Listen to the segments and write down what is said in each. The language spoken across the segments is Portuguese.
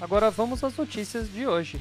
Agora vamos às notícias de hoje.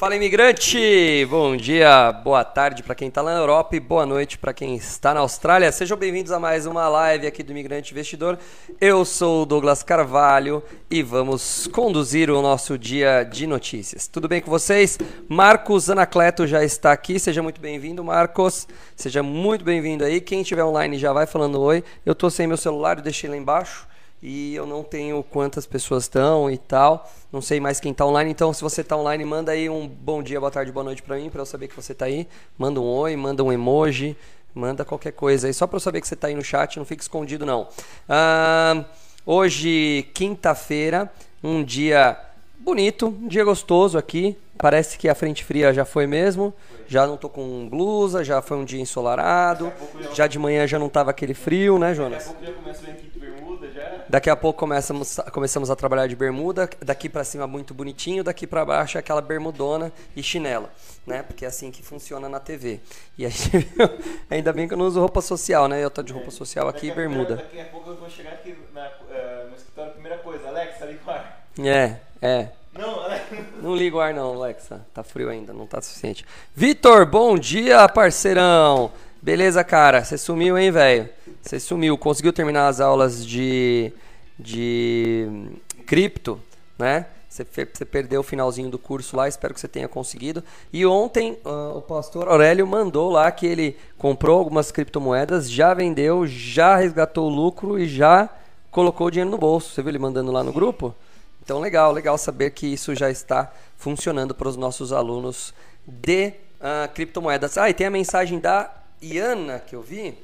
Fala imigrante! Bom dia, boa tarde para quem está lá na Europa e boa noite para quem está na Austrália. Sejam bem-vindos a mais uma live aqui do Imigrante Investidor. Eu sou o Douglas Carvalho e vamos conduzir o nosso dia de notícias. Tudo bem com vocês? Marcos Anacleto já está aqui. Seja muito bem-vindo, Marcos. Seja muito bem-vindo aí. Quem estiver online já vai falando oi. Eu estou sem meu celular, eu deixei lá embaixo e eu não tenho quantas pessoas estão e tal. Não sei mais quem está online. Então, se você está online, manda aí um bom dia, boa tarde, boa noite para mim, para eu saber que você está aí. Manda um oi, manda um emoji, manda qualquer coisa aí, só para eu saber que você está aí no chat. Não fique escondido, não. Ah, hoje, quinta-feira, um dia bonito, um dia gostoso aqui. Parece que a frente fria já foi mesmo. Já não tô com blusa, já foi um dia ensolarado. Já de manhã já não tava aquele frio, né, Jonas? Daqui a pouco já começa a vir aqui de bermuda já. Daqui a pouco começamos, começamos a trabalhar de bermuda, daqui para cima muito bonitinho, daqui para baixo é aquela bermudona e chinela, né? Porque é assim que funciona na TV. E a gente ainda bem que eu não uso roupa social, né? Eu tô de roupa social aqui e bermuda. Daqui a pouco eu vou chegar aqui na, eh, no escritório, primeira coisa, Alexa, liga o ar. É, é. Não, Alexa. Não liga o ar não, Alexa. Tá frio ainda, não tá suficiente. Vitor, bom dia, parceirão. Beleza, cara? Você sumiu, hein, velho? Você sumiu. Conseguiu terminar as aulas de de hum, cripto, né? Você, perdeu o finalzinho do curso lá, espero que você tenha conseguido. E ontem ah, o pastor Aurélio mandou lá que ele comprou algumas criptomoedas, já vendeu, já resgatou o lucro e já colocou o dinheiro no bolso. Você viu ele mandando lá no grupo? Então, legal, legal saber que isso já está funcionando para os nossos alunos de ah, criptomoedas. Ah, e tem a mensagem da Iana que eu vi,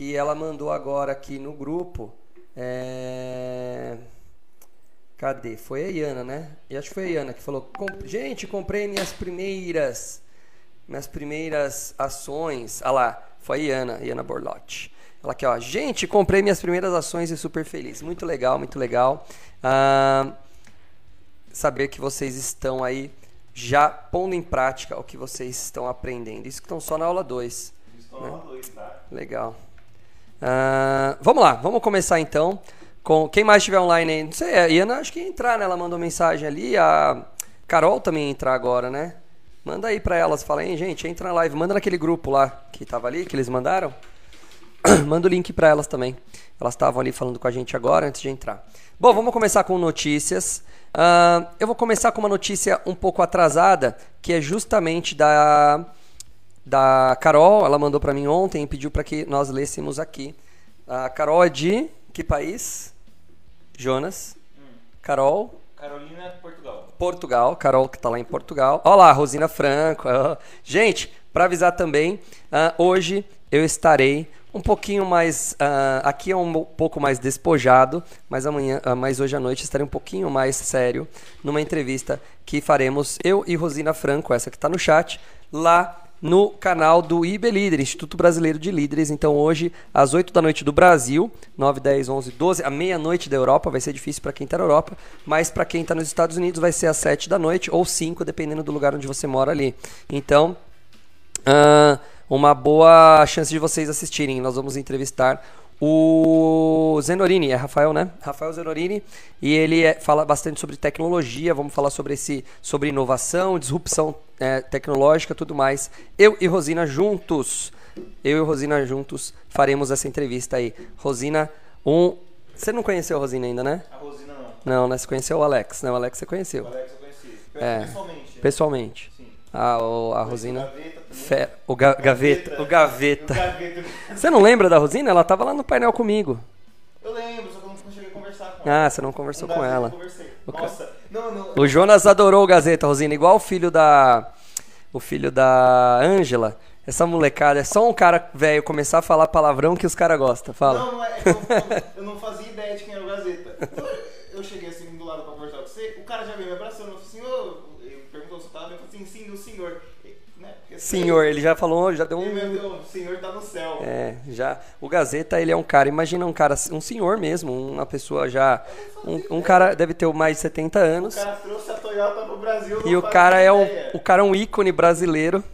que ela mandou agora aqui no grupo. É... Cadê? Foi a Iana, né? E acho que foi a Iana que falou: "Com- Gente, comprei minhas primeiras minhas primeiras ações. Ah lá, foi a Iana, Iana Borlotti. Ela aqui, ó. Gente, comprei minhas primeiras ações e super feliz. Muito legal, muito legal. Ah, saber que vocês estão aí já pondo em prática o que vocês estão aprendendo. Isso que estão só na aula 2. Estou na aula dois, tá? Legal. Ah, vamos lá, vamos começar então. Com quem mais estiver online aí? Não sei, a Iana acho que ia entrar, né? Ela mandou mensagem ali. A Carol também ia entrar agora, né? Manda aí pra elas, fala aí, gente, entra na live, manda naquele grupo lá que tava ali, que eles mandaram. Manda o link pra elas também. Elas estavam ali falando com a gente agora, antes de entrar. Bom, vamos começar com notícias. Ah, eu vou começar com uma notícia um pouco atrasada, que é justamente da da Carol, ela mandou pra mim ontem e pediu pra que nós lêssemos aqui. A Carol é de que país? Jonas. Carol, Carolina, Portugal. Portugal. Carol que tá lá em Portugal. Olha lá, Rosina Franco. Gente, pra avisar também, ah, hoje eu estarei um pouquinho mais. ah, aqui é um pouco mais despojado, mas amanhã, ah, mas hoje à noite estarei um pouquinho mais sério numa entrevista que faremos eu e Rosina Franco, essa que tá no chat, lá no canal do IB Líder, Instituto Brasileiro de Líderes. Então hoje, às 8 da noite do Brasil, 9, 10, 11, 12, à meia-noite da Europa, vai ser difícil para quem está na Europa, mas para quem está nos Estados Unidos vai ser às 7 da noite ou 5, dependendo do lugar onde você mora ali. Então, ah, uma boa chance de vocês assistirem. Nós vamos entrevistar o Zenorini, é Rafael, né? Rafael Zenorini, e ele é- fala bastante sobre tecnologia, vamos falar sobre esse sobre inovação, disrupção é, tecnológica, tudo mais. Eu e Rosina juntos, eu e Rosina juntos faremos essa entrevista aí. Rosina, um, você não conheceu a Rosina ainda, né? A Rosina não. Não, né? Você conheceu o Alex, né? O Alex você O conheceu, Alex eu conheci. É. Pessoalmente. pessoalmente. Sim. A, o- a Rosina. Fe- o ga- gaveta, o gaveta. O Gaveta. Você não lembra da Rosina? Ela tava lá no painel comigo. Eu lembro, só que eu não cheguei a conversar com ela. Ah, você não conversou com Gaveta eu ela. Conversei. O Nossa, não, não. O Jonas adorou o Gazeta, Rosina, igual o filho da o filho da Ângela. Essa molecada, é só um cara velho começar a falar palavrão que os caras gostam. Fala. Não, não é, que eu, eu não fazia ideia de quem era o Gazeta. Então, eu cheguei assim do lado pra conversar com você, o cara já veio me abraçando, eu falei assim, ô, eu falei assim, sim, o senhor. Né? Porque Senhor, ele já falou, já deu um. o senhor tá no céu. É, já. O Gazeta, ele é um cara, imagina um cara, um senhor mesmo, uma pessoa já. Um, um cara deve ter mais de 70 O anos. cara trouxe a Toyota pro Brasil. E o cara é um, ideia. o cara é um ícone brasileiro,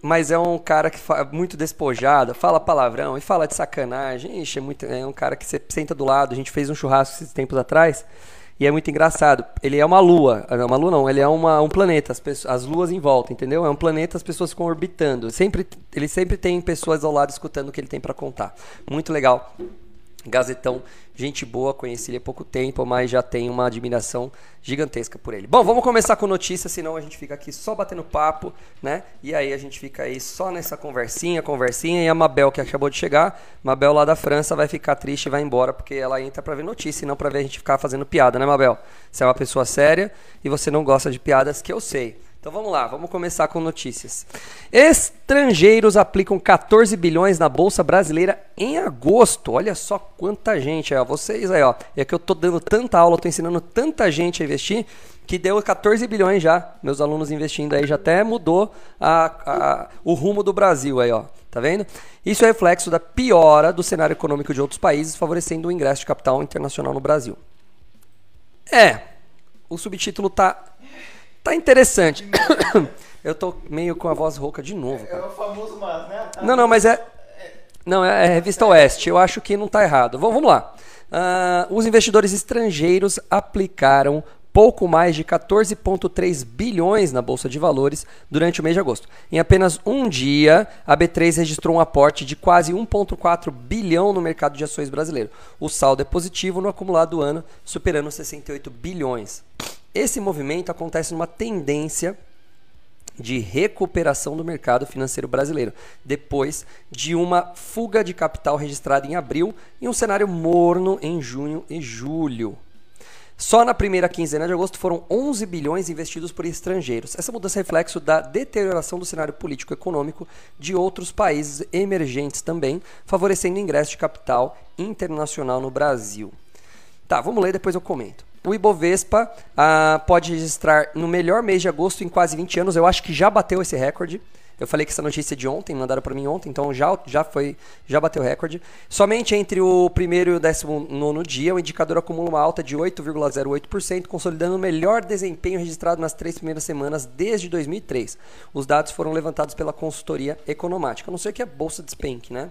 mas é um cara que fa- muito despojado, fala palavrão e fala de sacanagem. Ixi, é, muito, é um cara que você senta do lado. A gente fez um churrasco esses tempos atrás e é muito engraçado. Ele é uma lua, não, uma lua não, ele é uma, um planeta, as, pessoas, as luas em volta, entendeu? É um planeta, as pessoas ficam orbitando. Sempre, ele sempre tem pessoas ao lado escutando o que ele tem para contar. Muito legal. Gazetão, gente boa, conheci ele há pouco tempo, mas já tenho uma admiração gigantesca por ele. Bom, vamos começar com notícias, senão a gente fica aqui só batendo papo, né? E aí a gente fica aí só nessa conversinha, conversinha, e a Mabel, que acabou de chegar, Mabel lá da França, vai ficar triste e vai embora, porque ela entra pra ver notícia e não pra ver a gente ficar fazendo piada, né, Mabel? Você é uma pessoa séria e você não gosta de piadas, que eu sei. Então vamos lá, vamos começar com notícias. Estrangeiros aplicam 14 bilhões na Bolsa Brasileira em agosto. Olha só quanta gente, ó. Vocês aí, ó. É que eu tô dando tanta aula, tô ensinando tanta gente a investir, que deu 14 bilhões já. Meus alunos investindo aí já até mudou a- a- o rumo do Brasil aí, ó. Tá vendo? Isso é reflexo da piora do cenário econômico de outros países, favorecendo o ingresso de capital internacional no Brasil. É, o subtítulo tá tá interessante. Eu tô meio com a voz rouca de novo. É cara. o famoso mas, né? Não, não, mas é não é, é revista Oeste. Eu acho que não tá errado. Vamos, vamos lá. Ah, os investidores estrangeiros aplicaram pouco mais de 14,3 bilhões na bolsa de valores durante o mês de agosto. Em apenas um dia, a B3 registrou um aporte de quase 1,4 bilhão no mercado de ações brasileiro. O saldo é positivo no acumulado do ano, superando 68 bilhões. Esse movimento acontece numa tendência de recuperação do mercado financeiro brasileiro, depois de uma fuga de capital registrada em abril e um cenário morno em junho e julho. Só na primeira quinzena de agosto foram 11 bilhões investidos por estrangeiros. Essa mudança é reflexo da deterioração do cenário político e econômico de outros países emergentes também, favorecendo o ingresso de capital internacional no Brasil. Tá, vamos ler, depois eu comento. O Ibovespa ah, pode registrar no melhor mês de agosto em quase 20 anos. Eu acho que já bateu esse recorde. Eu falei que essa notícia é de ontem, mandaram para mim ontem, então já, já foi, já bateu o recorde. Somente entre o primeiro e o 19 dia, o indicador acumula uma alta de 8,08%, consolidando o melhor desempenho registrado nas três primeiras semanas desde 2003. Os dados foram levantados pela consultoria economática. A não sei que a bolsa despenque, né?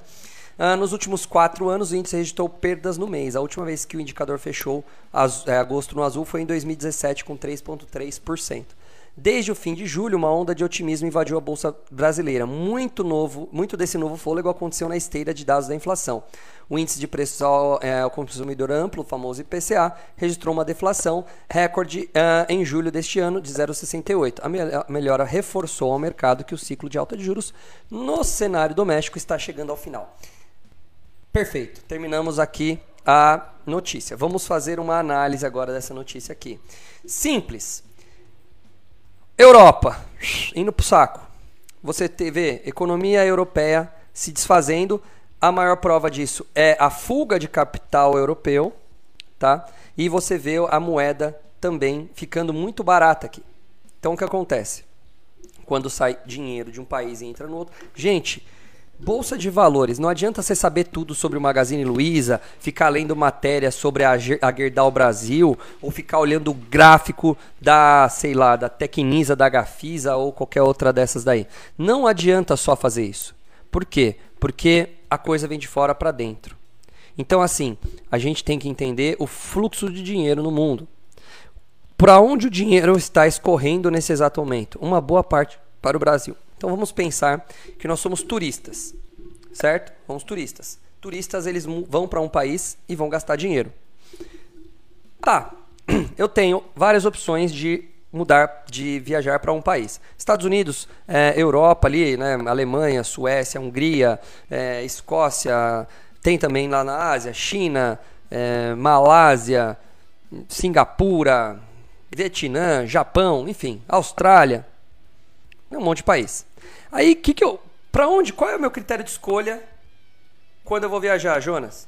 Ah, nos últimos quatro anos, o índice registrou perdas no mês. A última vez que o indicador fechou az- é, agosto no azul foi em 2017, com 3,3%. Desde o fim de julho, uma onda de otimismo invadiu a bolsa brasileira. Muito novo, muito desse novo fôlego aconteceu na esteira de dados da inflação. O índice de preços ao, é, ao consumidor amplo, o famoso IPCA, registrou uma deflação recorde ah, em julho deste ano de 0,68. A, me- a melhora reforçou ao mercado que o ciclo de alta de juros no cenário doméstico está chegando ao final. Perfeito. Terminamos aqui a notícia. Vamos fazer uma análise agora dessa notícia aqui. Simples. Europa, indo pro saco. Você vê economia europeia se desfazendo. A maior prova disso é a fuga de capital europeu, tá? E você vê a moeda também ficando muito barata aqui. Então o que acontece? Quando sai dinheiro de um país e entra no outro. Gente, Bolsa de valores, não adianta você saber tudo sobre o Magazine Luiza, ficar lendo matéria sobre a, Ge- a Gerdau Brasil, ou ficar olhando o gráfico da, sei lá, da Tecnisa, da Gafisa ou qualquer outra dessas daí. Não adianta só fazer isso. Por quê? Porque a coisa vem de fora para dentro. Então, assim, a gente tem que entender o fluxo de dinheiro no mundo. Para onde o dinheiro está escorrendo nesse exato momento? Uma boa parte para o Brasil. Então vamos pensar que nós somos turistas, certo? Somos turistas. Turistas eles vão para um país e vão gastar dinheiro. Tá, eu tenho várias opções de mudar, de viajar para um país. Estados Unidos, eh, Europa ali, né, Alemanha, Suécia, Hungria, eh, Escócia, tem também lá na Ásia, China, eh, Malásia, Singapura, Vietnã, Japão, enfim, Austrália, um monte de país. Aí, o que, que eu Pra onde? Qual é o meu critério de escolha quando eu vou viajar, Jonas?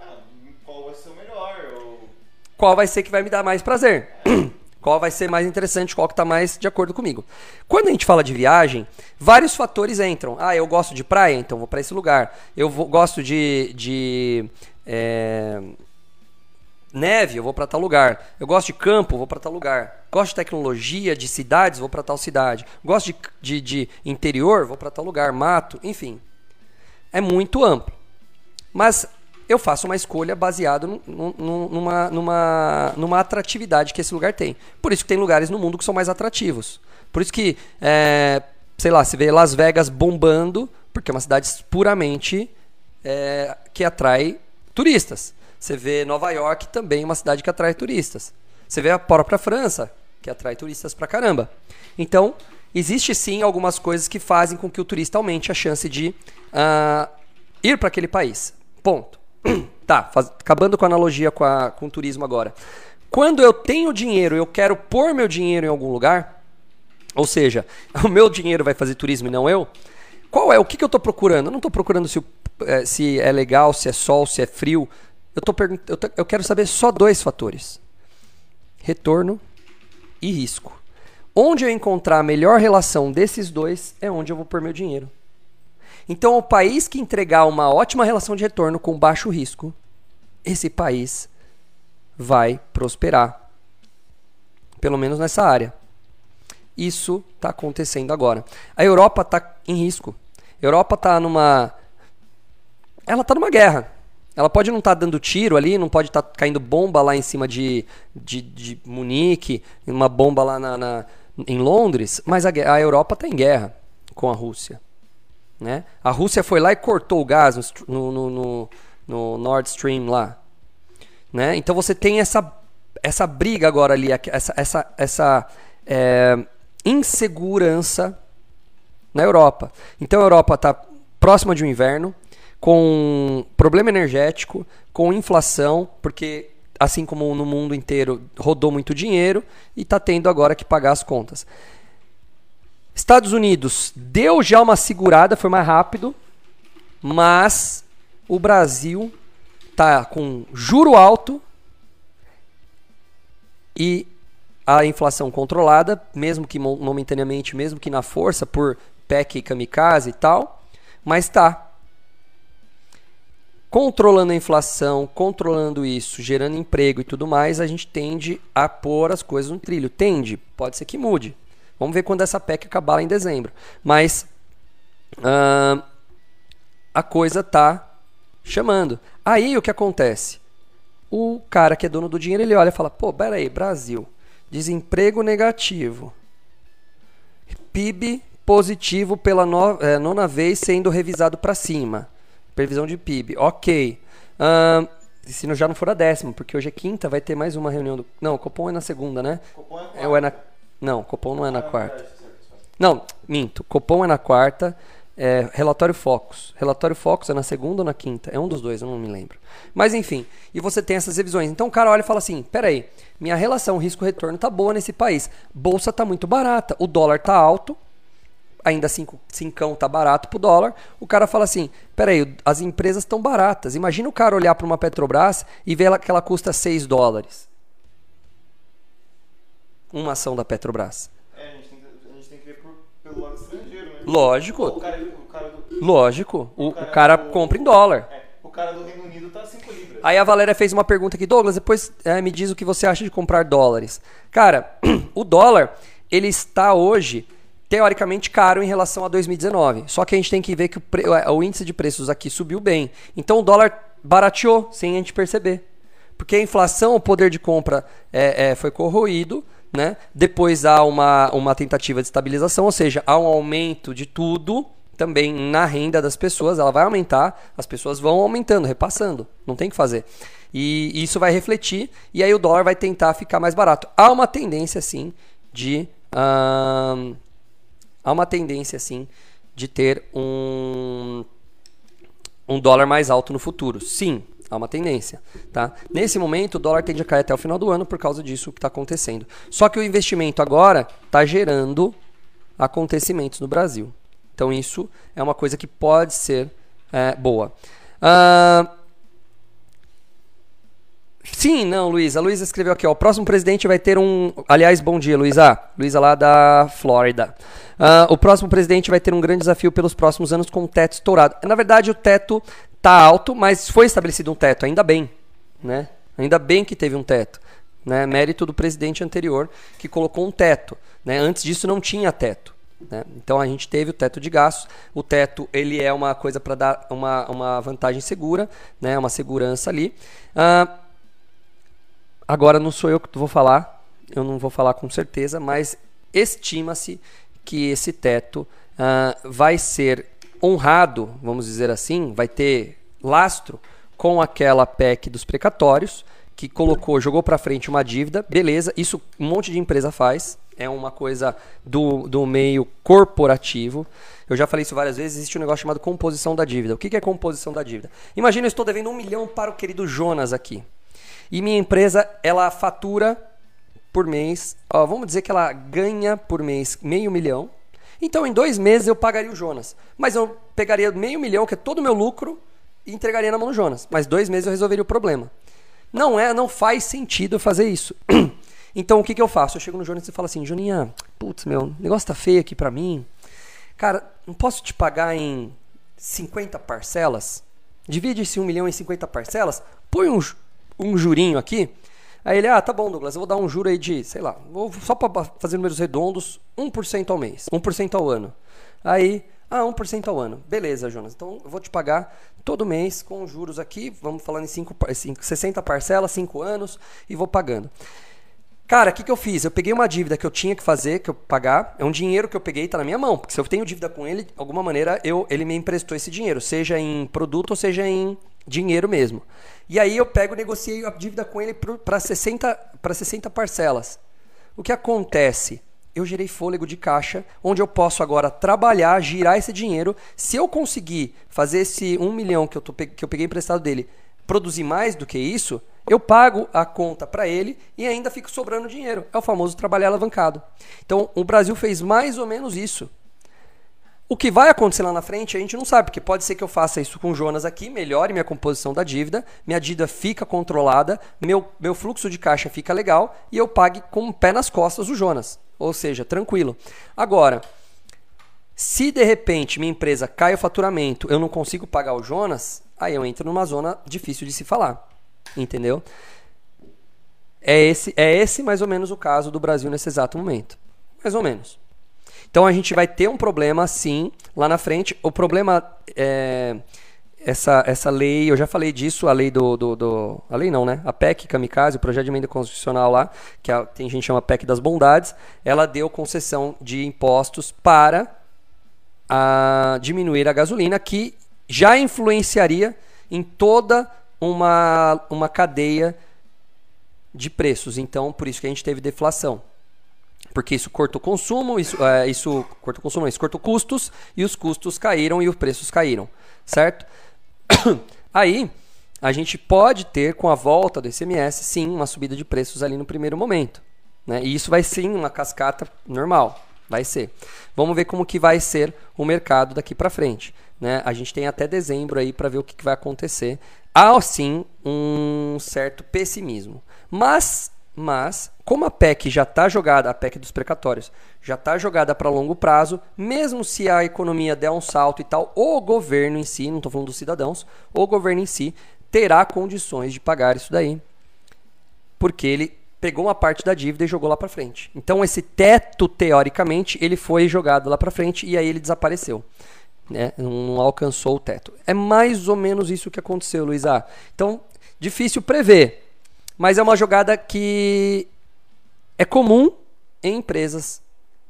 Ah, qual vai ser o melhor? Ou... Qual vai ser que vai me dar mais prazer? Qual vai ser mais interessante, qual que está mais de acordo comigo. Quando a gente fala de viagem, vários fatores entram. Ah, eu gosto de praia, então vou para esse lugar. Eu vou, gosto de, de é, neve, eu vou para tal lugar. Eu gosto de campo, vou para tal lugar. Gosto de tecnologia, de cidades, vou para tal cidade. Gosto de, de, de interior, vou para tal lugar. Mato, enfim. É muito amplo. Mas eu faço uma escolha baseada numa, numa, numa atratividade que esse lugar tem. Por isso que tem lugares no mundo que são mais atrativos. Por isso que, é, sei lá, se vê Las Vegas bombando, porque é uma cidade puramente é, que atrai turistas. Você vê Nova York também uma cidade que atrai turistas. Você vê a própria França, que atrai turistas pra caramba. Então, existe sim algumas coisas que fazem com que o turista aumente a chance de uh, ir para aquele país. Ponto. tá, faz, acabando com a analogia com, a, com o turismo agora. Quando eu tenho dinheiro, eu quero pôr meu dinheiro em algum lugar, ou seja, o meu dinheiro vai fazer turismo e não eu. Qual é? O que, que eu estou procurando? Eu não estou procurando se, é, se é legal, se é sol, se é frio. Eu, tô eu, tô, eu quero saber só dois fatores: retorno e risco. Onde eu encontrar a melhor relação desses dois é onde eu vou pôr meu dinheiro. Então, o país que entregar uma ótima relação de retorno com baixo risco, esse país vai prosperar. Pelo menos nessa área. Isso está acontecendo agora. A Europa está em risco. A Europa está numa. Ela está numa guerra. Ela pode não estar tá dando tiro ali, não pode estar tá caindo bomba lá em cima de, de, de Munique, uma bomba lá na, na em Londres, mas a, a Europa está em guerra com a Rússia. Né? A Rússia foi lá e cortou o gás no, no, no, no Nord Stream lá. Né? Então você tem essa, essa briga agora ali, essa, essa, essa é, insegurança na Europa. Então a Europa está próxima de um inverno, com problema energético, com inflação, porque assim como no mundo inteiro rodou muito dinheiro e está tendo agora que pagar as contas. Estados Unidos deu já uma segurada, foi mais rápido, mas o Brasil tá com juro alto e a inflação controlada, mesmo que momentaneamente, mesmo que na força por PEC e kamikaze e tal, mas tá controlando a inflação, controlando isso, gerando emprego e tudo mais, a gente tende a pôr as coisas no trilho. Tende, pode ser que mude. Vamos ver quando essa PEC acabar lá em dezembro. Mas uh, a coisa tá chamando. Aí o que acontece? O cara que é dono do dinheiro, ele olha e fala: pô, peraí, Brasil, desemprego negativo, PIB positivo pela no, é, nona vez sendo revisado para cima. Previsão de PIB, ok. Uh, se já não for a décima, porque hoje é quinta, vai ter mais uma reunião do. Não, o Copom é na segunda, né? Copom é, é, ou é na não, Copom não é na quarta. Não, minto. Copom é na quarta. É, relatório Focus. Relatório Focus é na segunda ou na quinta? É um dos dois, eu não me lembro. Mas enfim, e você tem essas revisões. Então o cara olha e fala assim: peraí, minha relação risco-retorno tá boa nesse país. Bolsa tá muito barata, o dólar tá alto, ainda cinco, cincão tá barato pro dólar. O cara fala assim: peraí, as empresas estão baratas. Imagina o cara olhar para uma Petrobras e ver que ela custa 6 dólares uma ação da Petrobras? É, a gente tem, a gente tem que ver por, pelo lado estrangeiro, né? Lógico. O cara, o cara do, Lógico. O, o cara, o cara do, compra em dólar. É, o cara do Reino Unido tá 5 libras. Aí a Valéria fez uma pergunta aqui, Douglas, depois é, me diz o que você acha de comprar dólares. Cara, o dólar, ele está hoje teoricamente caro em relação a 2019. Só que a gente tem que ver que o, pre... o índice de preços aqui subiu bem. Então o dólar barateou sem a gente perceber. Porque a inflação, o poder de compra é, é, foi corroído né? Depois há uma, uma tentativa de estabilização, ou seja, há um aumento de tudo também na renda das pessoas, ela vai aumentar, as pessoas vão aumentando, repassando, não tem que fazer. E isso vai refletir, e aí o dólar vai tentar ficar mais barato. Há uma tendência, sim, de. Há uma tendência, sim, de ter um, um dólar mais alto no futuro. Sim, Há uma tendência. Tá? Nesse momento, o dólar tende a cair até o final do ano por causa disso que está acontecendo. Só que o investimento agora está gerando acontecimentos no Brasil. Então isso é uma coisa que pode ser é, boa. Uh, sim, não, Luísa. A Luísa escreveu aqui, ó. O próximo presidente vai ter um. Aliás, bom dia, Luísa. Luísa lá da Flórida. Uh, o próximo presidente vai ter um grande desafio pelos próximos anos com o teto estourado. Na verdade, o teto tá alto, mas foi estabelecido um teto, ainda bem, né? Ainda bem que teve um teto. Né? Mérito do presidente anterior que colocou um teto. Né? Antes disso não tinha teto. Né? Então a gente teve o teto de gastos. O teto ele é uma coisa para dar uma, uma vantagem segura, né? uma segurança ali. Ah, agora não sou eu que vou falar, eu não vou falar com certeza, mas estima-se que esse teto ah, vai ser honrado, vamos dizer assim, vai ter lastro com aquela PEC dos precatórios que colocou, jogou para frente uma dívida, beleza, isso um monte de empresa faz, é uma coisa do, do meio corporativo. Eu já falei isso várias vezes, existe um negócio chamado composição da dívida. O que é composição da dívida? Imagina, eu estou devendo um milhão para o querido Jonas aqui. E minha empresa, ela fatura por mês, ó, vamos dizer que ela ganha por mês meio milhão. Então, em dois meses eu pagaria o Jonas. Mas eu pegaria meio milhão, que é todo o meu lucro, e entregaria na mão do Jonas. Mas dois meses eu resolveria o problema. Não é, não faz sentido fazer isso. Então o que, que eu faço? Eu chego no Jonas e falo assim, Joninha, putz, meu, o negócio tá feio aqui pra mim. Cara, não posso te pagar em 50 parcelas? Divide esse 1 milhão em 50 parcelas, põe um, um jurinho aqui. Aí ele, ah, tá bom, Douglas, eu vou dar um juro aí de, sei lá, vou, só para fazer números redondos, 1% ao mês, 1% ao ano. Aí, ah, 1% ao ano. Beleza, Jonas. Então eu vou te pagar todo mês com juros aqui, vamos falando em 5, 5, 60 parcelas, 5 anos, e vou pagando. Cara, o que, que eu fiz? Eu peguei uma dívida que eu tinha que fazer, que eu pagar. É um dinheiro que eu peguei, tá na minha mão. Porque se eu tenho dívida com ele, de alguma maneira eu, ele me emprestou esse dinheiro, seja em produto ou seja em dinheiro mesmo. E aí eu pego, negociei a dívida com ele para 60, 60 parcelas. O que acontece? Eu gerei fôlego de caixa, onde eu posso agora trabalhar, girar esse dinheiro. Se eu conseguir fazer esse 1 milhão que eu, tô, que eu peguei emprestado dele produzir mais do que isso, eu pago a conta para ele e ainda fico sobrando dinheiro. É o famoso trabalhar alavancado. Então, o Brasil fez mais ou menos isso. O que vai acontecer lá na frente a gente não sabe, porque pode ser que eu faça isso com o Jonas aqui, melhore minha composição da dívida, minha dívida fica controlada, meu, meu fluxo de caixa fica legal e eu pague com o pé nas costas o Jonas. Ou seja, tranquilo. Agora, se de repente minha empresa cai o faturamento, eu não consigo pagar o Jonas, aí eu entro numa zona difícil de se falar. Entendeu? É esse, é esse mais ou menos o caso do Brasil nesse exato momento. Mais ou menos. Então a gente vai ter um problema sim lá na frente. O problema é essa, essa lei, eu já falei disso, a lei do, do, do, A lei não, né? A PEC Kamikaze, o projeto de emenda constitucional lá, que a, tem gente chama PEC das bondades, ela deu concessão de impostos para a diminuir a gasolina, que já influenciaria em toda uma, uma cadeia de preços. Então, por isso que a gente teve deflação. Porque isso cortou consumo, isso, é, isso cortou consumo, isso cortou custos, e os custos caíram e os preços caíram, certo? Aí, a gente pode ter, com a volta do ICMS, sim, uma subida de preços ali no primeiro momento. Né? E isso vai sim uma cascata normal, vai ser. Vamos ver como que vai ser o mercado daqui para frente. Né? A gente tem até dezembro aí para ver o que, que vai acontecer há sim um certo pessimismo. Mas, mas como a PEC já está jogada, a PEC dos precatórios, já está jogada para longo prazo, mesmo se a economia der um salto e tal, o governo em si, não estou falando dos cidadãos, o governo em si terá condições de pagar isso daí. Porque ele pegou uma parte da dívida e jogou lá para frente. Então esse teto, teoricamente, ele foi jogado lá para frente e aí ele desapareceu né? não alcançou o teto. É mais ou menos isso que aconteceu, Luiz A. Então, difícil prever, mas é uma jogada que é comum em empresas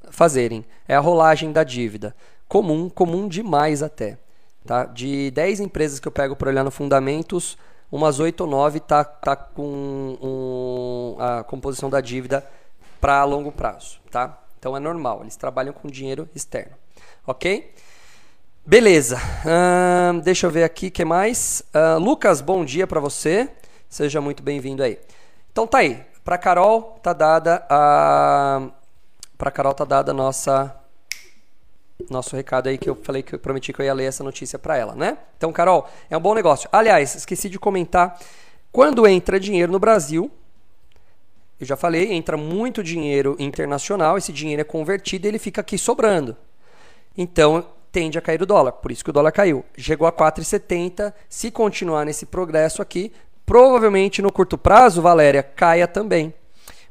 fazerem. É a rolagem da dívida. Comum, comum demais até. Tá? De 10 empresas que eu pego para olhar no Fundamentos, umas 8 ou 9 tá, tá com um, a composição da dívida para longo prazo. Tá? Então é normal, eles trabalham com dinheiro externo. Ok? Beleza. Deixa eu ver aqui o que mais. Uh, Lucas, bom dia para você. Seja muito bem-vindo aí. Então tá aí. Para Carol tá dada a para Carol tá dada a nossa nosso recado aí que eu falei que eu prometi que eu ia ler essa notícia para ela, né? Então, Carol, é um bom negócio. Aliás, esqueci de comentar, quando entra dinheiro no Brasil, eu já falei, entra muito dinheiro internacional, esse dinheiro é convertido e ele fica aqui sobrando. Então, tende a cair o dólar. Por isso que o dólar caiu. Chegou a 4,70. Se continuar nesse progresso aqui, provavelmente no curto prazo, Valéria, caia também.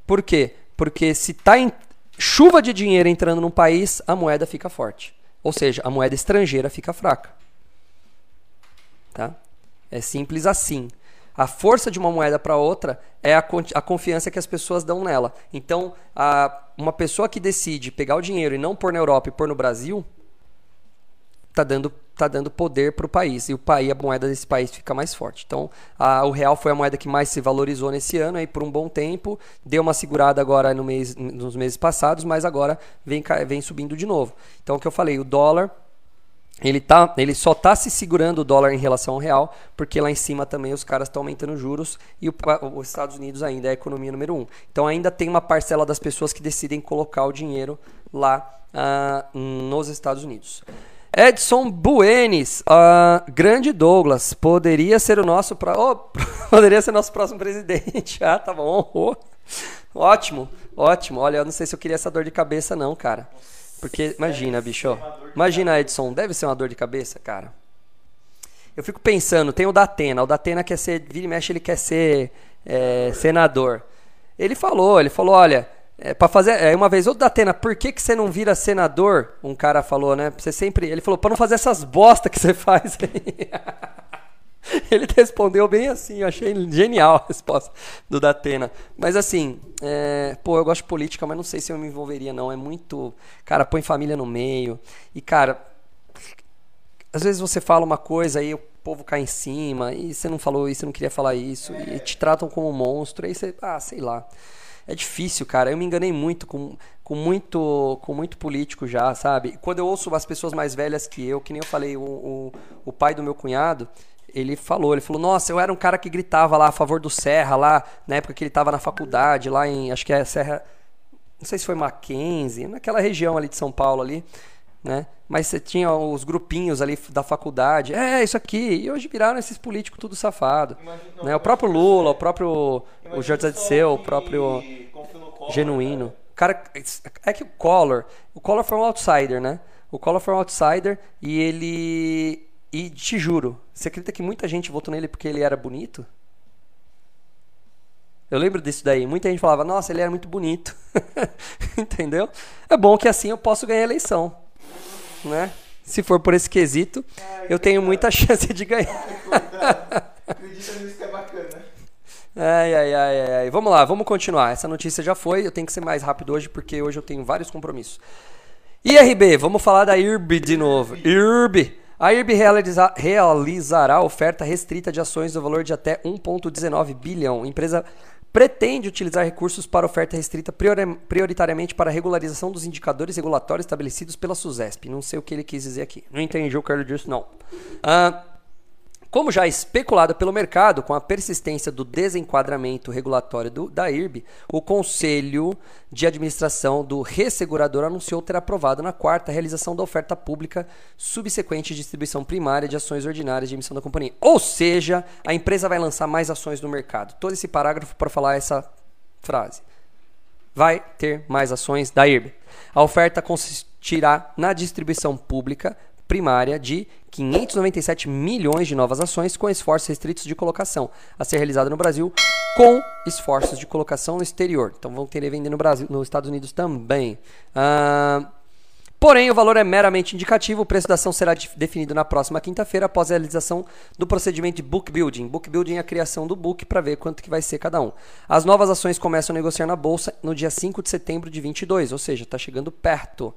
Por quê? Porque se está chuva de dinheiro entrando no país, a moeda fica forte. Ou seja, a moeda estrangeira fica fraca. Tá? É simples assim. A força de uma moeda para outra é a, a, confiança que as pessoas dão nela. Então, a, uma pessoa que decide pegar o dinheiro e não pôr na Europa e pôr no Brasil, tá dando, tá dando poder para o país. E o país, a moeda desse país fica mais forte. Então, a, o real foi a moeda que mais se valorizou nesse ano aí por um bom tempo. Deu uma segurada agora no mês, nos meses passados, mas agora vem, vem subindo de novo. Então, o que eu falei, o dólar ele, tá, ele só está se segurando o dólar em relação ao real, porque lá em cima também os caras estão aumentando juros e o, os Estados Unidos ainda é a economia número um. Então ainda tem uma parcela das pessoas que decidem colocar o dinheiro lá uh, nos Estados Unidos. Edson Buenes, uh, grande Douglas, poderia ser o nosso pro... oh, poderia ser nosso próximo presidente. ah, tá bom. Oh. Ótimo, ótimo. Olha, eu não sei se eu queria essa dor de cabeça não, cara. Porque imagina, bicho, imagina Edson, deve ser uma dor de cabeça, cara. Eu fico pensando, tem o Datena, o Datena quer ser, vira e mexe, ele quer ser é, senador. Ele falou, ele falou, olha, é, para fazer. É, uma vez, ô Datena, por que, que você não vira senador? Um cara falou, né? Você sempre. Ele falou, para não fazer essas bosta que você faz aí. Ele respondeu bem assim, eu achei genial a resposta do Datena. Mas assim, é, pô, eu gosto de política, mas não sei se eu me envolveria, não. É muito. Cara, põe família no meio. E, cara, às vezes você fala uma coisa e o povo cai em cima, e você não falou isso, você não queria falar isso, e te tratam como um monstro, aí você. Ah, sei lá. É difícil, cara. Eu me enganei muito com, com muito com muito político já, sabe? Quando eu ouço as pessoas mais velhas que eu, que nem eu falei, o, o, o pai do meu cunhado, ele falou, ele falou, nossa, eu era um cara que gritava lá a favor do Serra, lá, na época que ele estava na faculdade, lá em, acho que é Serra, não sei se foi Mackenzie, naquela região ali de São Paulo ali, né? Mas você tinha os grupinhos ali da faculdade, é, isso aqui, e hoje viraram esses políticos tudo safado, Imagina, né? O próprio Lula, o próprio o José de Seu, o próprio Genuíno. Né? Cara, é que o Collor, o Collor foi um outsider, né? O Collor foi um outsider e ele e te juro, você acredita que muita gente votou nele porque ele era bonito? Eu lembro disso daí. Muita gente falava, nossa, ele era muito bonito. Entendeu? É bom que assim eu posso ganhar a eleição. Né? Se for por esse quesito, Ai, eu tenho muita chance de ganhar. Acredita nisso que é bacana. Ai, ai, ai, ai. Vamos lá, vamos continuar. Essa notícia já foi. Eu tenho que ser mais rápido hoje porque hoje eu tenho vários compromissos. IRB, vamos falar da IRB de novo. IRB. A IRB realiza, realizará oferta restrita de ações no valor de até 1,19 bilhão. Empresa pretende utilizar recursos para oferta restrita prioritariamente para regularização dos indicadores regulatórios estabelecidos pela SUSESP. Não sei o que ele quis dizer aqui. Não entendi o que ele disse, não. Uh, como já especulado pelo mercado, com a persistência do desenquadramento regulatório do, da IRB, o Conselho de Administração do Ressegurador anunciou ter aprovado na quarta a realização da oferta pública subsequente de distribuição primária de ações ordinárias de emissão da companhia. Ou seja, a empresa vai lançar mais ações no mercado. Todo esse parágrafo para falar essa frase. Vai ter mais ações da IRB. A oferta consistirá na distribuição pública primária de 597 milhões de novas ações com esforços restritos de colocação, a ser realizada no Brasil com esforços de colocação no exterior. Então vão querer vender no Brasil, nos Estados Unidos também. Porém, o valor é meramente indicativo. O preço da ação será definido na próxima quinta-feira após a realização do procedimento de book building. Book building é a criação do book para ver quanto que vai ser cada um. As novas ações começam a negociar na bolsa no dia 5 de setembro de 22, ou seja, está chegando perto.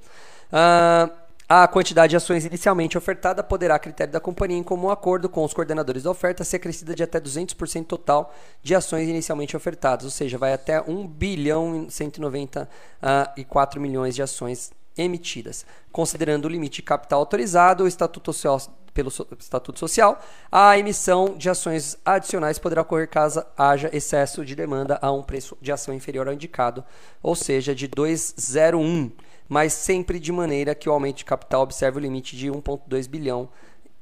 Uh, a quantidade de ações inicialmente ofertada poderá, a critério da companhia, em comum acordo com os coordenadores da oferta, ser acrescida de até 200% total de ações inicialmente ofertadas, ou seja, vai até 1 bilhão e 194 milhões de ações emitidas. Considerando o limite de capital autorizado, o estatuto social, pelo Estatuto Social, a emissão de ações adicionais poderá ocorrer caso haja excesso de demanda a um preço de ação inferior ao indicado, ou seja, de 201 mas sempre de maneira que o aumento de capital observe o limite de 1,2 bilhão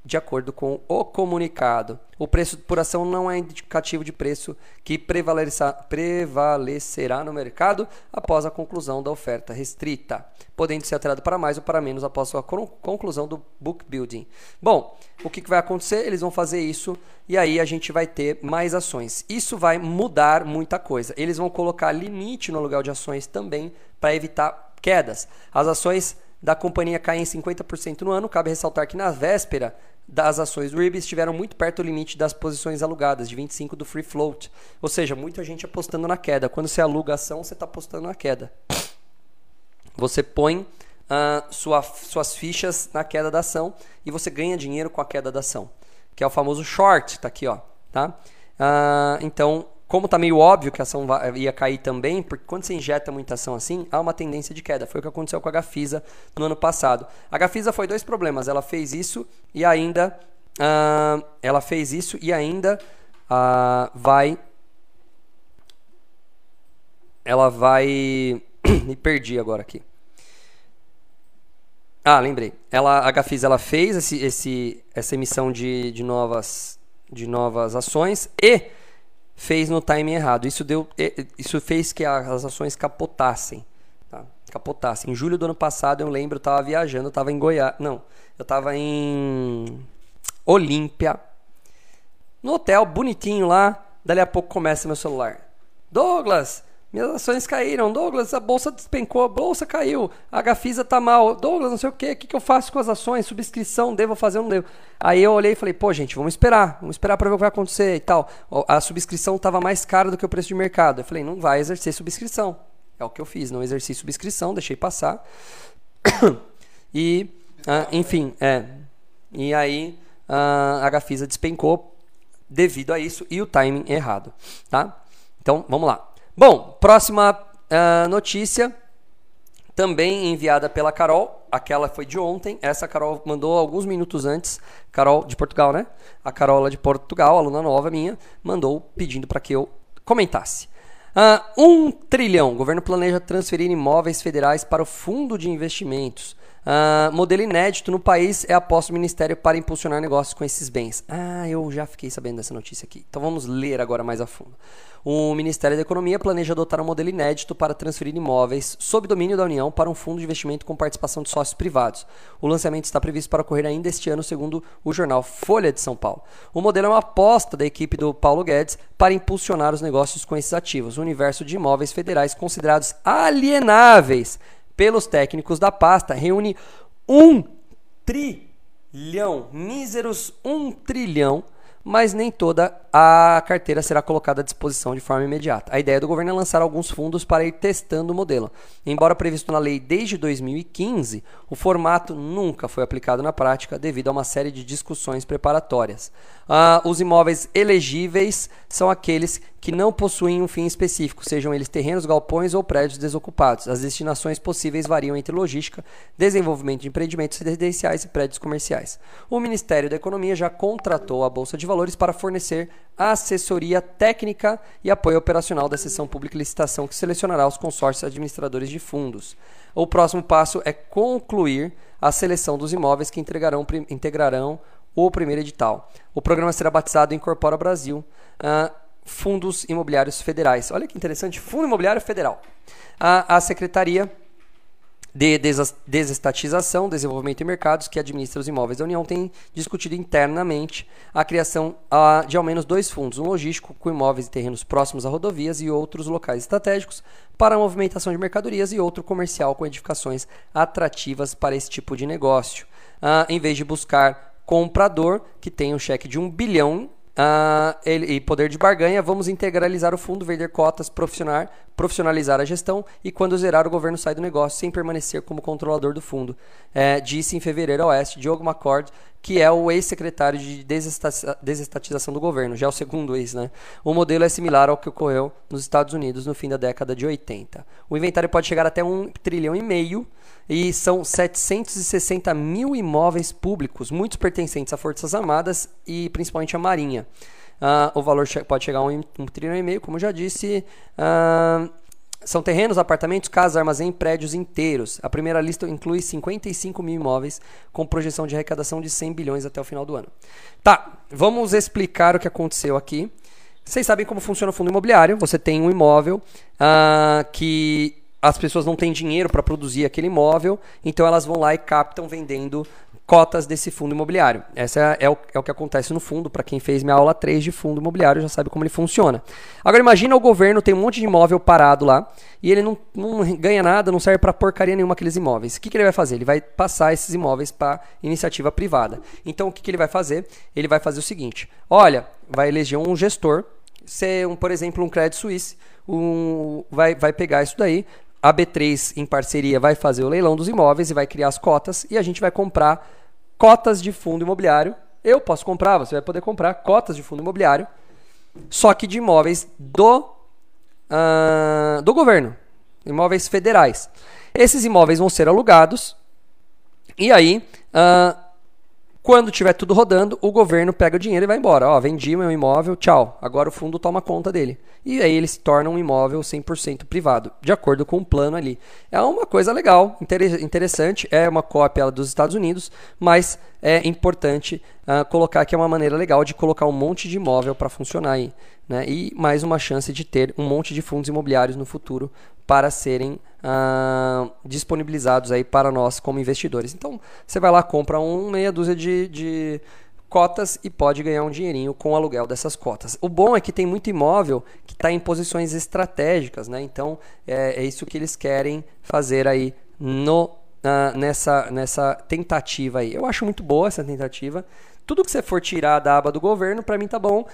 de acordo com o comunicado. O preço por ação não é indicativo de preço que prevalecerá no mercado após a conclusão da oferta restrita, podendo ser alterado para mais ou para menos após a conclusão do book building. Bom, o que vai acontecer? Eles vão fazer isso e aí a gente vai ter mais ações. Isso vai mudar muita coisa. Eles vão colocar limite no aluguel de ações também para evitar quedas. As ações da companhia caem 50% no ano. Cabe ressaltar que na véspera das ações do IRB estiveram muito perto do limite das posições alugadas, de 25 do free float. Ou seja, muita gente apostando na queda. Quando você aluga ação, você está apostando na queda. Você põe uh, sua, suas fichas na queda da ação e você ganha dinheiro com a queda da ação, que é o famoso short, tá aqui, ó, tá? Uh, então, como está meio óbvio que a ação ia cair também, porque quando você injeta muita ação assim, há uma tendência de queda. Foi o que aconteceu com a Gafisa no ano passado. A Gafisa foi dois problemas. Ela fez isso e ainda. Uh, ela fez isso e ainda uh, vai. Ela vai. Me perdi agora aqui. Ah, lembrei. Ela, a Gafisa ela fez esse, esse, essa emissão de, de, novas, de novas ações e fez no timing errado. Isso, deu, isso fez que as ações capotassem. Tá? Capotassem. Em julho do ano passado, eu lembro, eu estava viajando, eu estava em Goiás. Não, eu estava em Olímpia. No hotel, bonitinho lá. Dali a pouco começa meu celular. Douglas, minhas ações caíram. Douglas, a bolsa despencou, a bolsa caiu. A Gafisa tá mal. Douglas, não sei o que, o que, que eu faço com as ações? Subscrição, devo fazer ou não devo? Aí eu olhei e falei, pô, gente, vamos esperar. Vamos esperar para ver o que vai acontecer e tal. A subscrição estava mais cara do que o preço de mercado. Eu falei, não vai exercer subscrição. É o que eu fiz, não exerci subscrição, deixei passar. e, ah, enfim, é. E aí ah, a Gafisa despencou devido a isso e o timing errado, tá? Então, vamos lá. Bom, próxima uh, notícia, também enviada pela Carol. Aquela foi de ontem. Essa Carol mandou alguns minutos antes. Carol de Portugal, né? A Carola de Portugal, aluna nova minha, mandou pedindo para que eu comentasse. Uh, um trilhão. O governo planeja transferir imóveis federais para o Fundo de Investimentos. Uh, modelo inédito no país é aposta do Ministério para impulsionar negócios com esses bens. Ah, eu já fiquei sabendo dessa notícia aqui. Então vamos ler agora mais a fundo o Ministério da Economia planeja adotar um modelo inédito para transferir imóveis sob domínio da União para um fundo de investimento com participação de sócios privados. O lançamento está previsto para ocorrer ainda este ano, segundo o jornal Folha de São Paulo. O modelo é uma aposta da equipe do Paulo Guedes para impulsionar os negócios com esses ativos. O universo de imóveis federais considerados alienáveis pelos técnicos da pasta reúne um trilhão, míseros um trilhão mas nem toda a carteira será colocada à disposição de forma imediata. A ideia do governo é lançar alguns fundos para ir testando o modelo. Embora previsto na lei desde 2015, o formato nunca foi aplicado na prática devido a uma série de discussões preparatórias. Uh, os imóveis elegíveis são aqueles que não possuem um fim específico, sejam eles terrenos, galpões ou prédios desocupados. As destinações possíveis variam entre logística, desenvolvimento de empreendimentos residenciais e prédios comerciais. O Ministério da Economia já contratou a Bolsa de Valores para fornecer assessoria técnica e apoio operacional da seção pública licitação que selecionará os consórcios administradores de fundos. O próximo passo é concluir a seleção dos imóveis que integrarão, integrarão o primeiro edital. O programa será batizado Incorpora Brasil. Uh, fundos imobiliários federais. Olha que interessante, Fundo Imobiliário Federal. A, a Secretaria de Desestatização, Desenvolvimento e Mercados, que administra os imóveis da União, tem discutido internamente a criação de ao menos dois fundos, um logístico com imóveis e terrenos próximos a rodovias e outros locais estratégicos para a movimentação de mercadorias e outro comercial com edificações atrativas para esse tipo de negócio. Uh, em vez de buscar comprador que tem um cheque de um bilhão Uh, ele, e poder de barganha, vamos integralizar o fundo, vender cotas, profissional, profissionalizar a gestão e quando zerar o governo sai do negócio sem permanecer como controlador do fundo. É, disse em fevereiro a Oeste Diogo McCord, que é o ex-secretário de desestatização do governo, já é o segundo ex, né? O modelo é similar ao que ocorreu nos Estados Unidos no fim da década de 80. O inventário pode chegar até um trilhão e meio e são 760 mil imóveis públicos, muitos pertencentes a Forças Armadas e principalmente à Marinha. Uh, o valor che pode chegar a um, um trilhão e meio, como já disse. Uh, São terrenos, apartamentos, casas, armazém, prédios inteiros. A primeira lista inclui 55 mil imóveis, com projeção de arrecadação de 100 bilhões até o final do ano. Tá, vamos explicar o que aconteceu aqui. Vocês sabem como funciona o fundo imobiliário. Você tem um imóvel uh, que as pessoas não têm dinheiro para produzir aquele imóvel, então elas vão lá e captam vendendo cotas desse fundo imobiliário. Essa é, é, o, é o que acontece no fundo. Para quem fez minha aula 3 de fundo imobiliário já sabe como ele funciona. Agora imagina o governo tem um monte de imóvel parado lá e ele não, não ganha nada, não serve para porcaria nenhuma aqueles imóveis. O que, que ele vai fazer? Ele vai passar esses imóveis para iniciativa privada. Então o que, que ele vai fazer? Ele vai fazer o seguinte: olha, vai eleger um gestor, ser um, por exemplo, um Credit Suisse, um, vai, vai pegar isso daí, a B3 em parceria vai fazer o leilão dos imóveis e vai criar as cotas e a gente vai comprar cotas de fundo imobiliário. Eu posso comprar, você vai poder comprar cotas de fundo imobiliário, só que de imóveis do, uh, do governo, imóveis federais. Esses imóveis vão ser alugados e aí uh, quando tiver tudo rodando, o governo pega o dinheiro e vai embora. Ó, vendi meu imóvel, tchau. Agora o fundo toma conta dele. E aí ele se torna um imóvel 100% privado, de acordo com o plano ali. É uma coisa legal, interessante. É uma cópia dos Estados Unidos, mas é importante uh, colocar que é uma maneira legal de colocar um monte de imóvel para funcionar aí. Né? E mais uma chance de ter um monte de fundos imobiliários no futuro para serem uh, disponibilizados aí para nós como investidores. Então, você vai lá, compra um meia dúzia de, de cotas e pode ganhar um dinheirinho com o aluguel dessas cotas. O bom é que tem muito imóvel que está em posições estratégicas, né? Então, é, é, isso que eles querem fazer aí no, uh, nessa, nessa tentativa aí. Eu acho muito boa essa tentativa. Tudo que você for tirar da aba do governo, para mim tá bom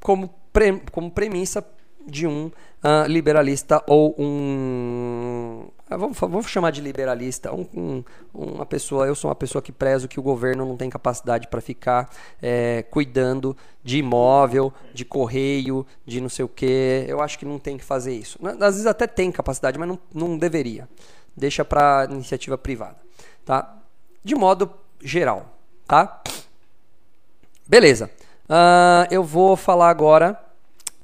como, pre, como premissa de um uh, liberalista ou um. Uh, vamos, vamos, chamar de liberalista. Um, um, uma pessoa, eu sou uma pessoa que prezo que o governo não tem capacidade para ficar é, cuidando de imóvel, de correio, de não sei o que. Eu acho que não tem que fazer isso. Às vezes até tem capacidade, mas não, não deveria. Deixa para iniciativa privada, tá? De modo geral, tá? Beleza. Uh, eu vou falar agora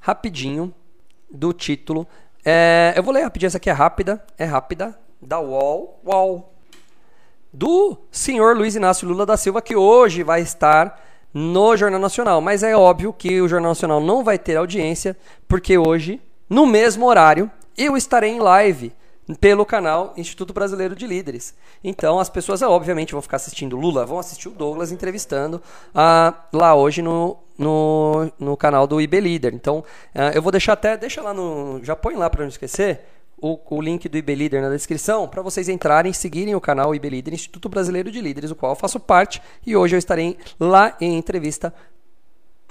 rapidinho do título. É, eu vou ler rapidinho, essa aqui é rápida, é rápida, da UOL, UOL, do senhor Luiz Inácio Lula da Silva, que hoje vai estar no Jornal Nacional. Mas é óbvio que o Jornal Nacional não vai ter audiência, porque hoje, no mesmo horário, eu estarei em live pelo canal Instituto Brasileiro de Líderes. Então as pessoas, obviamente, vão ficar assistindo Lula, vão assistir o Douglas entrevistando uh, lá hoje no, no, no canal do IB Líder. Então uh, eu vou deixar até, deixa lá no, já põe lá para não esquecer. O, o, link do IB Líder na descrição para vocês entrarem e seguirem o canal IB Líder, Instituto Brasileiro de Líderes, o qual eu faço parte, e hoje eu estarei lá em entrevista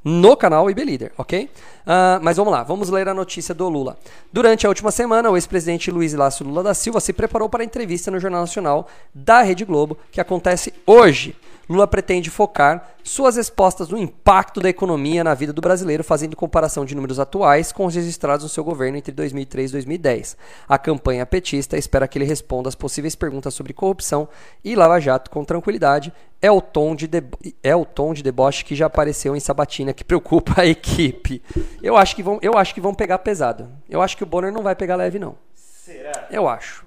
no canal IB Líder, ok? Uh, mas vamos lá, vamos ler a notícia do Lula. Durante a última semana, o ex-presidente Luiz Inácio Lula da Silva se preparou para a entrevista no Jornal Nacional da Rede Globo, que acontece hoje. Lula pretende focar suas respostas no impacto da economia na vida do brasileiro, fazendo comparação de números atuais com os registrados no seu governo entre 2003 e 2010. A campanha petista espera que ele responda às possíveis perguntas sobre corrupção e Lava Jato com tranquilidade. É o tom de, é o tom de deboche que já apareceu em Sabatina, que preocupa a equipe. Eu acho que vão, eu acho que vão pegar pesado. Eu acho que o Bonner não vai pegar leve, não. Será? Eu acho.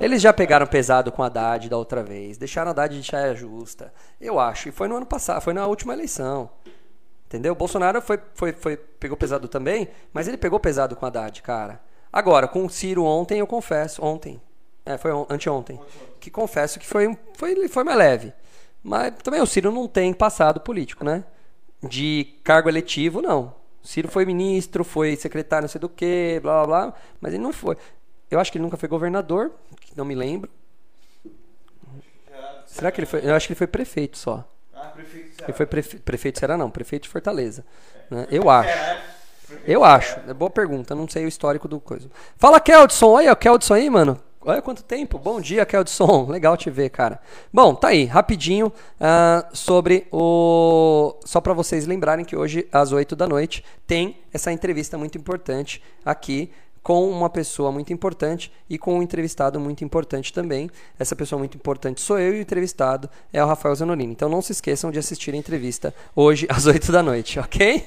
Eles já pegaram pesado com a Haddad da outra vez. Deixaram a Haddad de saia justa. Eu acho. E foi no ano passado, foi na última eleição. Entendeu? Bolsonaro foi, foi, foi, pegou pesado também, mas ele pegou pesado com a Haddad, cara. Agora, com o Ciro ontem, eu confesso. Ontem. É, foi on, anteontem. Que confesso que foi, foi, foi mais leve. Mas também o Ciro não tem passado político, né? De cargo eletivo, não. O Ciro foi ministro, foi secretário não sei do que, blá blá blá, mas ele não foi. Eu acho que ele nunca foi governador, não me lembro. Será que ele foi? Eu acho que ele foi prefeito só. Ah, prefeito será. Ele foi prefe... prefeito será não, prefeito de Fortaleza. É. Né? Eu acho. É, eu acho. É boa pergunta, não sei o histórico do coisa. Fala, Keldson. Aí, o Keldson aí, mano. Olha quanto tempo. Bom dia, Keldson. Legal te ver, cara. Bom, tá aí, rapidinho uh, sobre o. Só para vocês lembrarem que hoje, às 8 da noite, tem essa entrevista muito importante aqui com uma pessoa muito importante e com um entrevistado muito importante também. Essa pessoa muito importante sou eu e o entrevistado é o Rafael Zanolini. Então não se esqueçam de assistir a entrevista hoje às 8 da noite, ok?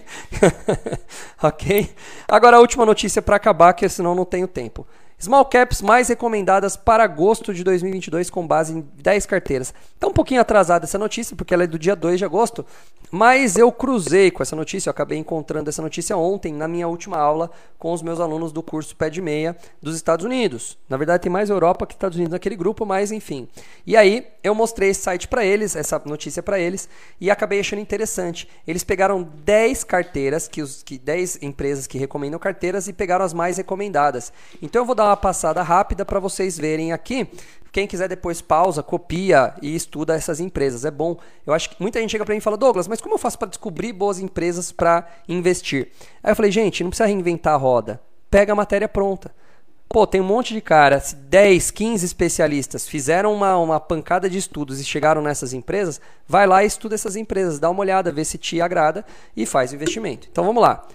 ok? Agora a última notícia para acabar, que senão não tenho tempo. Small caps mais recomendadas para agosto de 2022 com base em 10 carteiras. Está um pouquinho atrasada essa notícia, porque ela é do dia 2 de agosto, mas eu cruzei com essa notícia, eu acabei encontrando essa notícia ontem na minha última aula com os meus alunos do curso Pé de Meia dos Estados Unidos. Na verdade tem mais Europa que Estados Unidos naquele grupo, mas enfim. E aí eu mostrei esse site para eles, essa notícia para eles, e acabei achando interessante. Eles pegaram 10 carteiras, que os que 10 empresas que recomendam carteiras e pegaram as mais recomendadas. Então eu vou dar dar uma passada rápida para vocês verem aqui. Quem quiser depois pausa, copia e estuda essas empresas. É bom. Eu acho que muita gente chega para mim e fala: "Douglas, mas como eu faço para descobrir boas empresas para investir?". Aí eu falei: "Gente, não precisa reinventar a roda. Pega a matéria pronta. Pô, tem um monte de cara, 10, 15 especialistas fizeram uma, uma pancada de estudos e chegaram nessas empresas, vai lá e estuda essas empresas, dá uma olhada, vê se te agrada e faz o investimento. Então vamos lá.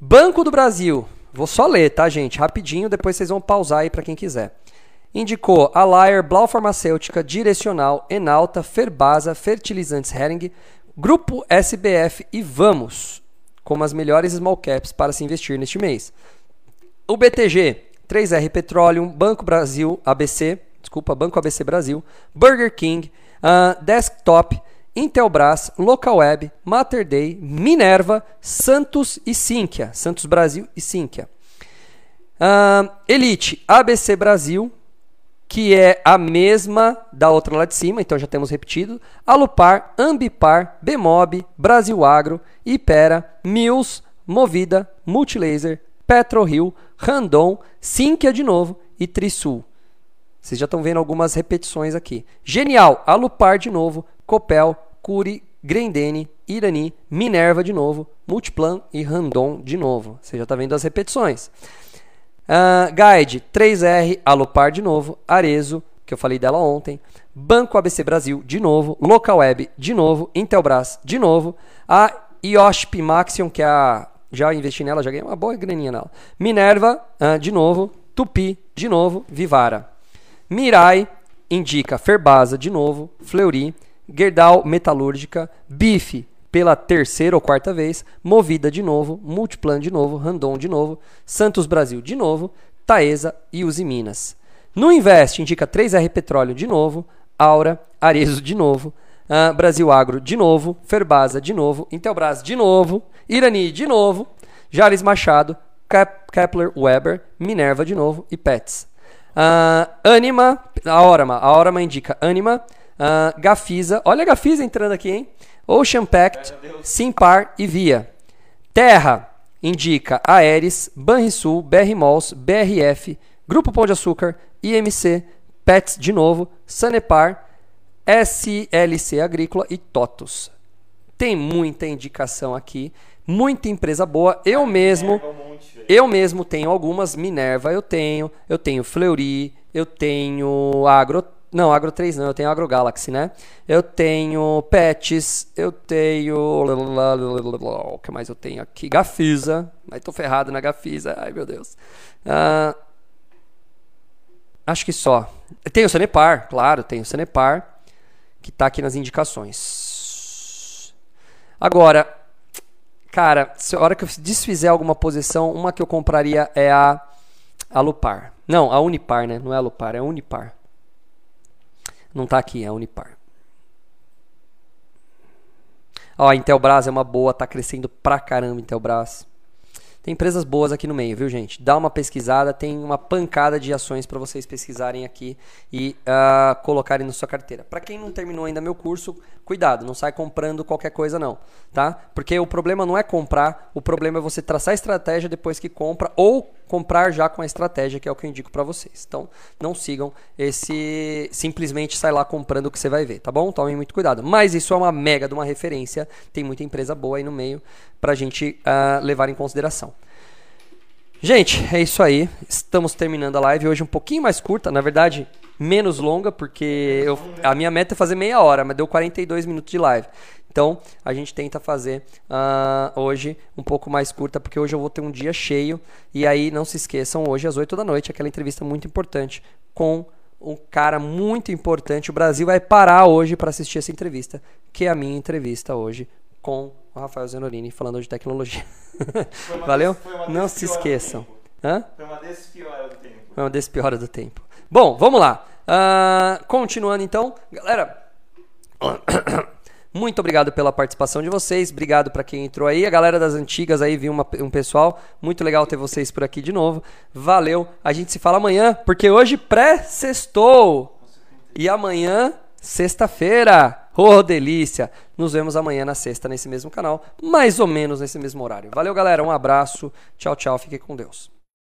Banco do Brasil, Vou só ler, tá, gente? Rapidinho, depois vocês vão pausar aí para quem quiser. Indicou a Layer, Blau Farmacêutica, Direcional, Enalta, Ferbasa, Fertilizantes Hering, Grupo SBF e Vamos como as melhores small caps para se investir neste mês. O BTG, 3R Petroleum, Banco Brasil, ABC, desculpa, Banco ABC Brasil, Burger King, uh, Desktop, Intelbras, Localweb, Mater Day, Minerva, Santos e Sinqia. Santos Brasil e Sinqia. Uh, Elite, ABC Brasil, que é a mesma da outra lá de cima, então já temos repetido. Alupar, Ambipar, Bemob, Brasil Agro, Ipera, Mills, Movida, Multilaser, PetroRio, Randon, Sinqia de novo e Trisul. Vocês já estão vendo algumas repetições aqui. Genial, Alupar de novo, Copel, Curi, Grendene, Irani, Minerva de novo, Multiplan e Randon de novo. Você já está vendo as repetições. Uh, Guide, 3R, Alupar de novo, Arezo, que eu falei dela ontem, Banco ABC Brasil de novo, Localweb de novo, Intelbras de novo, a IOSP Maxion, que é a. Já investi nela, já ganhei uma boa graninha nela. Minerva, uh, de novo, Tupi, de novo, Vivara. Mirai indica Ferbasa de novo, Fleury, Gerdau Metalúrgica, Bife pela terceira ou quarta vez, Movida de novo, Multiplan de novo, Randon de novo, Santos Brasil de novo, Taesa e Uzi Minas. No Invest indica 3R Petróleo de novo, Aura, Arezo de novo, uh, Brasil Agro de novo, Ferbasa de novo, Intelbras de novo, Irani de novo, Jales Machado, Cap Kepler Weber, Minerva de novo e Pets. Uh, Anima, a Orama, a Orama indica Anima, Uh, Gafisa, olha a Gafisa entrando aqui, hein? Ocean Pact, Simpar e Via. Terra indica Aeres, Banrisul, BR Malls, BRF, Grupo Pão de Açúcar, IMC, Pets de novo, Sanepar, SLC Agrícola e Totos. Tem muita indicação aqui, muita empresa boa. Eu mesmo, eu mesmo tenho algumas. Minerva eu tenho, eu tenho Fleury, eu tenho Agro não, Agro 3 não, eu tenho Agro Galaxy, né? Eu tenho Pets, eu tenho. O que mais eu tenho aqui? Gafisa. Mas tô ferrado na Gafisa. Ai, meu Deus. Uh, acho que só. Tem o Sanepar, claro, tem o Sanepar, que tá aqui nas indicações. Agora, cara, a hora que eu desfizer alguma posição, uma que eu compraria é a Alupar. Não, a Unipar, né? Não é a Alupar, é a Unipar. Não está aqui, é a Unipar. Ó, a Intelbras é uma boa, tá crescendo pra caramba Intelbras. Tem empresas boas aqui no meio, viu, gente? Dá uma pesquisada, tem uma pancada de ações para vocês pesquisarem aqui e uh, colocarem na sua carteira. Para quem não terminou ainda meu curso, cuidado, não sai comprando qualquer coisa não, tá? Porque o problema não é comprar, o problema é você traçar a estratégia depois que compra ou comprar já com a estratégia, que é o que eu indico para vocês. Então, não sigam esse simplesmente sai lá comprando o que você vai ver, tá bom? Tomem muito cuidado. Mas isso é uma mega de uma referência, tem muita empresa boa aí no meio para a gente uh, levar em consideração. Gente, é isso aí. Estamos terminando a live hoje um pouquinho mais curta, na verdade, menos longa, porque eu, a minha meta é fazer meia hora, mas deu 42 minutos de live. Então, a gente tenta fazer uh, hoje um pouco mais curta, porque hoje eu vou ter um dia cheio. E aí, não se esqueçam, hoje às 8 da noite, aquela entrevista muito importante com um cara muito importante. O Brasil vai parar hoje para assistir essa entrevista, que é a minha entrevista hoje com o Rafael Zenorini falando de tecnologia. Valeu? Não se esqueçam. Hã? Foi uma despiora do tempo. Foi uma despiora do tempo. Bom, vamos lá. Ah, continuando então. Galera, muito obrigado pela participação de vocês. Obrigado para quem entrou aí. A galera das antigas aí, viu uma- um pessoal. Muito legal ter vocês por aqui de novo. Valeu. A gente se fala amanhã, porque hoje pré-sextou. E amanhã, sexta-feira. Oh, delícia! Nos vemos amanhã na sexta, nesse mesmo canal, mais ou menos nesse mesmo horário. Valeu, galera. Um abraço. Tchau, tchau. Fique com Deus.